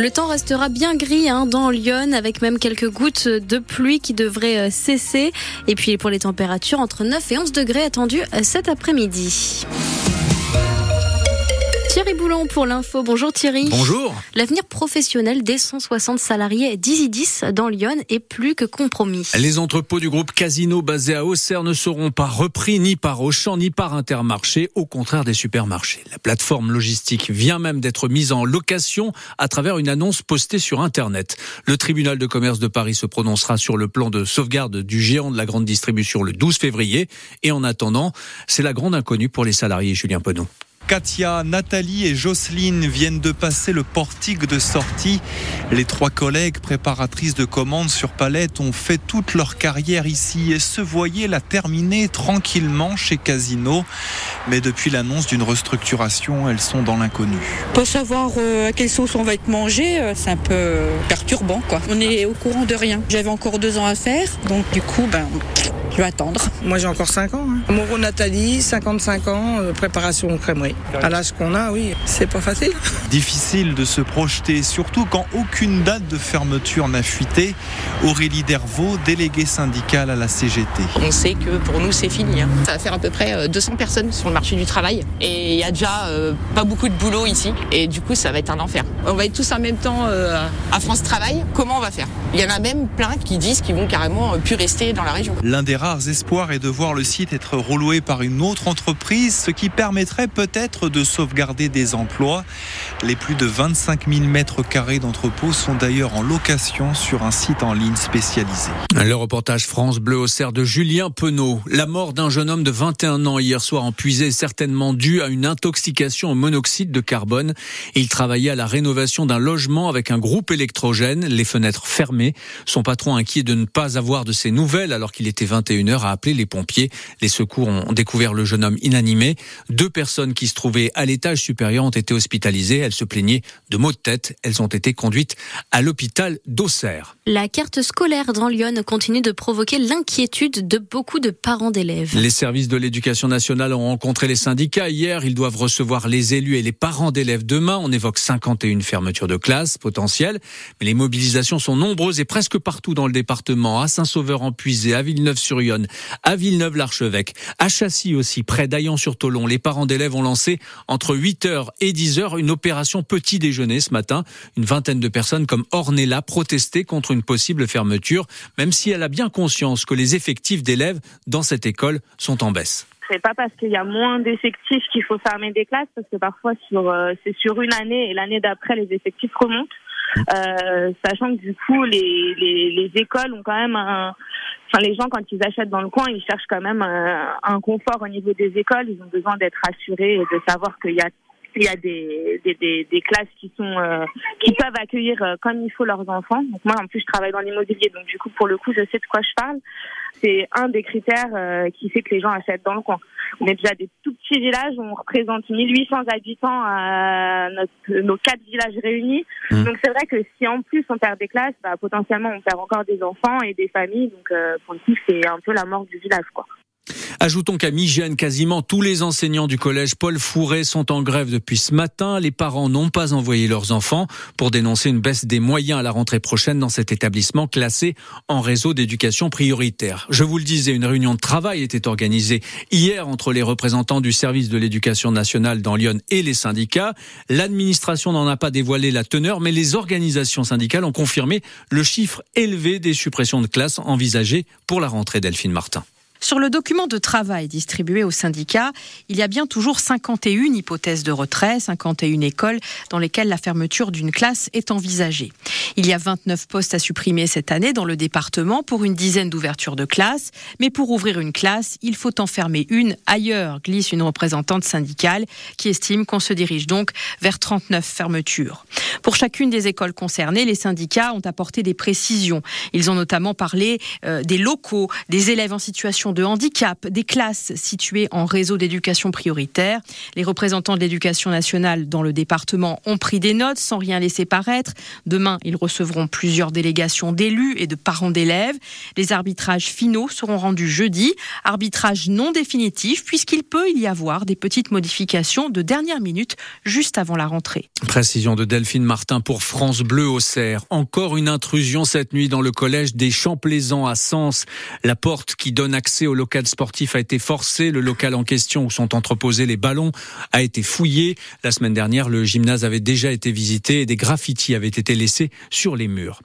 Le temps restera bien gris hein, dans Lyon avec même quelques gouttes de pluie qui devraient euh, cesser. Et puis pour les températures, entre 9 et 11 degrés attendus euh, cet après-midi. Thierry Boulon pour l'info. Bonjour Thierry. Bonjour. L'avenir professionnel des 160 salariés d'Isidis dans Lyon est plus que compromis. Les entrepôts du groupe Casino basé à Auxerre ne seront pas repris ni par Auchan ni par Intermarché, au contraire des supermarchés. La plateforme logistique vient même d'être mise en location à travers une annonce postée sur Internet. Le tribunal de commerce de Paris se prononcera sur le plan de sauvegarde du géant de la grande distribution le 12 février. Et en attendant, c'est la grande inconnue pour les salariés, Julien Penaud. Katia, Nathalie et Jocelyne viennent de passer le portique de sortie. Les trois collègues préparatrices de commandes sur palette ont fait toute leur carrière ici et se voyaient la terminer tranquillement chez Casino. Mais depuis l'annonce d'une restructuration, elles sont dans l'inconnu. Pas savoir euh, à quelle sauce on va être mangé, euh, c'est un peu perturbant. Quoi. On est au courant de rien. J'avais encore deux ans à faire, donc du coup, ben, je vais attendre. Moi j'ai encore 5 ans. Hein. Moreau Nathalie, 55 ans, euh, préparation crèmerie. À l'âge qu'on a, oui, c'est pas facile. Difficile de se projeter, surtout quand aucune date de fermeture n'a fuité. Aurélie Dervaux, déléguée syndicale à la CGT. On sait que pour nous c'est fini. Hein. Ça va faire à peu près 200 personnes sur le marché du travail. Et il y a déjà euh, pas beaucoup de boulot ici. Et du coup ça va être un enfer. On va être tous en même temps euh, à France Travail. Comment on va faire? Il y en a même plein qui disent qu'ils vont carrément plus rester dans la région. L'un des rares espoirs est de voir le site être reloué par une autre entreprise, ce qui permettrait peut-être de sauvegarder des emplois. Les plus de 25 000 mètres carrés d'entrepôts sont d'ailleurs en location sur un site en ligne spécialisé. Le reportage France Bleu au cerf de Julien Penaud. La mort d'un jeune homme de 21 ans hier soir en puisée certainement due à une intoxication au monoxyde de carbone. Il travaillait à la rénovation d'un logement avec un groupe électrogène, les fenêtres fermées. Son patron inquiet de ne pas avoir de ses nouvelles alors qu'il était 21h a appelé les pompiers. Les secours ont découvert le jeune homme inanimé. Deux personnes qui se trouvaient à l'étage supérieur ont été hospitalisées. Elles se plaignaient de maux de tête. Elles ont été conduites à l'hôpital d'Auxerre. La carte scolaire dans Lyon continue de provoquer l'inquiétude de beaucoup de parents d'élèves. Les services de l'éducation nationale ont rencontré les syndicats hier. Ils doivent recevoir les élus et les parents d'élèves demain. On évoque 51 fermetures de classes potentielles. Mais les mobilisations sont nombreuses et presque partout dans le département. À Saint-Sauveur-en-Puisé, à À Villeneuve-l'Archevêque, à Châssy aussi, près d'Ayan-sur-Tolon. Les parents d'élèves ont lancé entre 8h et 10h une opération petit déjeuner ce matin. Une vingtaine de personnes comme Ornella protestaient contre une possible fermeture, même si elle a bien conscience que les effectifs d'élèves dans cette école sont en baisse c'est pas parce qu'il y a moins d'effectifs qu'il faut fermer des classes, parce que parfois sur euh, c'est sur une année et l'année d'après les effectifs remontent. Euh, sachant que du coup les, les, les écoles ont quand même un, enfin les gens quand ils achètent dans le coin ils cherchent quand même un, un confort au niveau des écoles. Ils ont besoin d'être rassurés et de savoir qu'il y a il y a des, des, des, des classes qui sont euh, qui peuvent accueillir euh, comme il faut leurs enfants. Donc moi en plus je travaille dans l'immobilier, donc du coup pour le coup je sais de quoi je parle. C'est un des critères euh, qui fait que les gens achètent dans le coin. On est déjà des tout petits villages, on représente 1800 habitants à notre, nos quatre villages réunis. Mmh. Donc c'est vrai que si en plus on perd des classes, bah, potentiellement on perd encore des enfants et des familles. Donc pour le coup c'est un peu la mort du village quoi. Ajoutons qu'à Migène, quasiment tous les enseignants du collège Paul Fouret sont en grève depuis ce matin. Les parents n'ont pas envoyé leurs enfants pour dénoncer une baisse des moyens à la rentrée prochaine dans cet établissement classé en réseau d'éducation prioritaire. Je vous le disais, une réunion de travail était organisée hier entre les représentants du service de l'éducation nationale dans Lyon et les syndicats. L'administration n'en a pas dévoilé la teneur, mais les organisations syndicales ont confirmé le chiffre élevé des suppressions de classes envisagées pour la rentrée Delphine Martin. Sur le document de travail distribué aux syndicats, il y a bien toujours 51 hypothèses de retrait, 51 écoles dans lesquelles la fermeture d'une classe est envisagée. Il y a 29 postes à supprimer cette année dans le département pour une dizaine d'ouvertures de classes, mais pour ouvrir une classe, il faut en fermer une ailleurs, glisse une représentante syndicale qui estime qu'on se dirige donc vers 39 fermetures. Pour chacune des écoles concernées, les syndicats ont apporté des précisions. Ils ont notamment parlé euh, des locaux, des élèves en situation de handicap des classes situées en réseau d'éducation prioritaire. Les représentants de l'éducation nationale dans le département ont pris des notes sans rien laisser paraître. Demain, ils recevront plusieurs délégations d'élus et de parents d'élèves. Les arbitrages finaux seront rendus jeudi. Arbitrage non définitif puisqu'il peut y avoir des petites modifications de dernière minute juste avant la rentrée. Précision de Delphine Martin pour France Bleu au Cerf. Encore une intrusion cette nuit dans le collège des Champs-Plaisants à Sens. La porte qui donne accès au local sportif a été forcée. Le local en question où sont entreposés les ballons a été fouillé. La semaine dernière, le gymnase avait déjà été visité et des graffitis avaient été laissés sur les murs.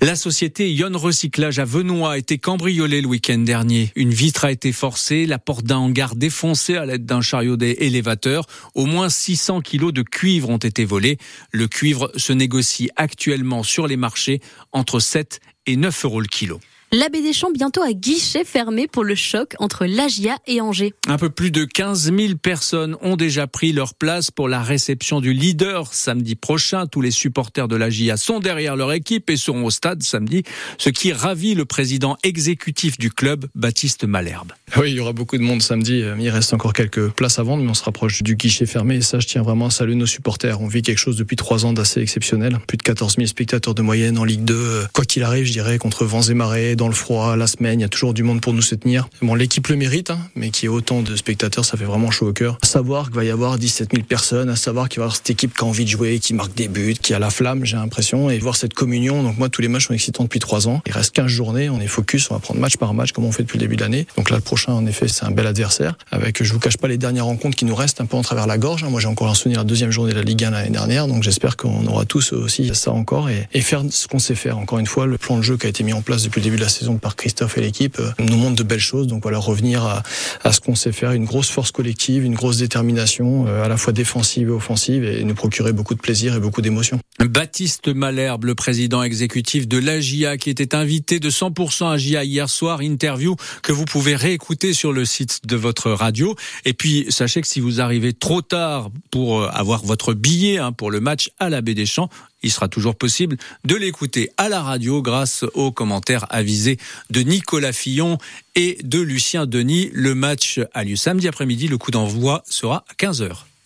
La société Yon Recyclage à Venois a été cambriolée le week-end dernier. Une vitre a été forcée, la porte d'un hangar défoncée à l'aide d'un chariot d'élévateur. Au moins 600 kilos de cuivre ont été volés. Le cuivre se négocie actuellement sur les marchés entre 7 et 9 euros le kilo. L'Abbé des Champs bientôt à guichet fermé pour le choc entre l'Agia et Angers. Un peu plus de 15 000 personnes ont déjà pris leur place pour la réception du leader samedi prochain. Tous les supporters de l'Agia sont derrière leur équipe et seront au stade samedi, ce qui ravit le président exécutif du club, Baptiste Malherbe. Oui, il y aura beaucoup de monde samedi. Il reste encore quelques places à vendre, mais on se rapproche du guichet fermé. Et ça, je tiens vraiment à saluer nos supporters. On vit quelque chose depuis trois ans d'assez exceptionnel. Plus de 14 000 spectateurs de moyenne en Ligue 2. Quoi qu'il arrive, je dirais, contre vents et marées, dans le froid, la semaine, il y a toujours du monde pour nous soutenir. Bon, l'équipe le mérite, hein, mais qui ait autant de spectateurs, ça fait vraiment chaud au cœur. À savoir qu'il va y avoir 17 000 personnes, à savoir qu'il va y avoir cette équipe qui a envie de jouer, qui marque des buts, qui a la flamme, j'ai l'impression, et voir cette communion. Donc moi, tous les matchs sont excitants depuis trois ans. Il reste 15 journées, on est focus, on va prendre match par match comme on fait depuis le début de l'année. Donc là, le prochain, en effet, c'est un bel adversaire. Avec, je vous cache pas les dernières rencontres qui nous restent un peu en travers la gorge. Moi, j'ai encore un souvenir la deuxième journée de la Ligue 1 l'année dernière, donc j'espère qu'on aura tous aussi ça encore et, et faire ce qu'on sait faire. Encore une fois, le plan de jeu qui a été mis en place depuis le début de la saison par Christophe et l'équipe euh, nous montre de belles choses. Donc voilà, revenir à, ce qu'on sait faire, une grosse force collective, une grosse détermination, euh, à la fois défensive et offensive, et nous procurer beaucoup de plaisir et beaucoup d'émotions. Baptiste Malherbe, le président exécutif de l'AGIA, qui était invité de 100% AGIA hier soir, interview que vous pouvez réécouter sur le site de votre radio. Et puis, sachez que si vous arrivez trop tard pour euh, avoir votre billet hein, pour le match à la Baie des Champs, il sera toujours possible de l'écouter à la radio grâce aux commentaires avisés de Nicolas Fillon et de Lucien Denis. Le match a lieu samedi après-midi. Le coup d'envoi sera à 15h.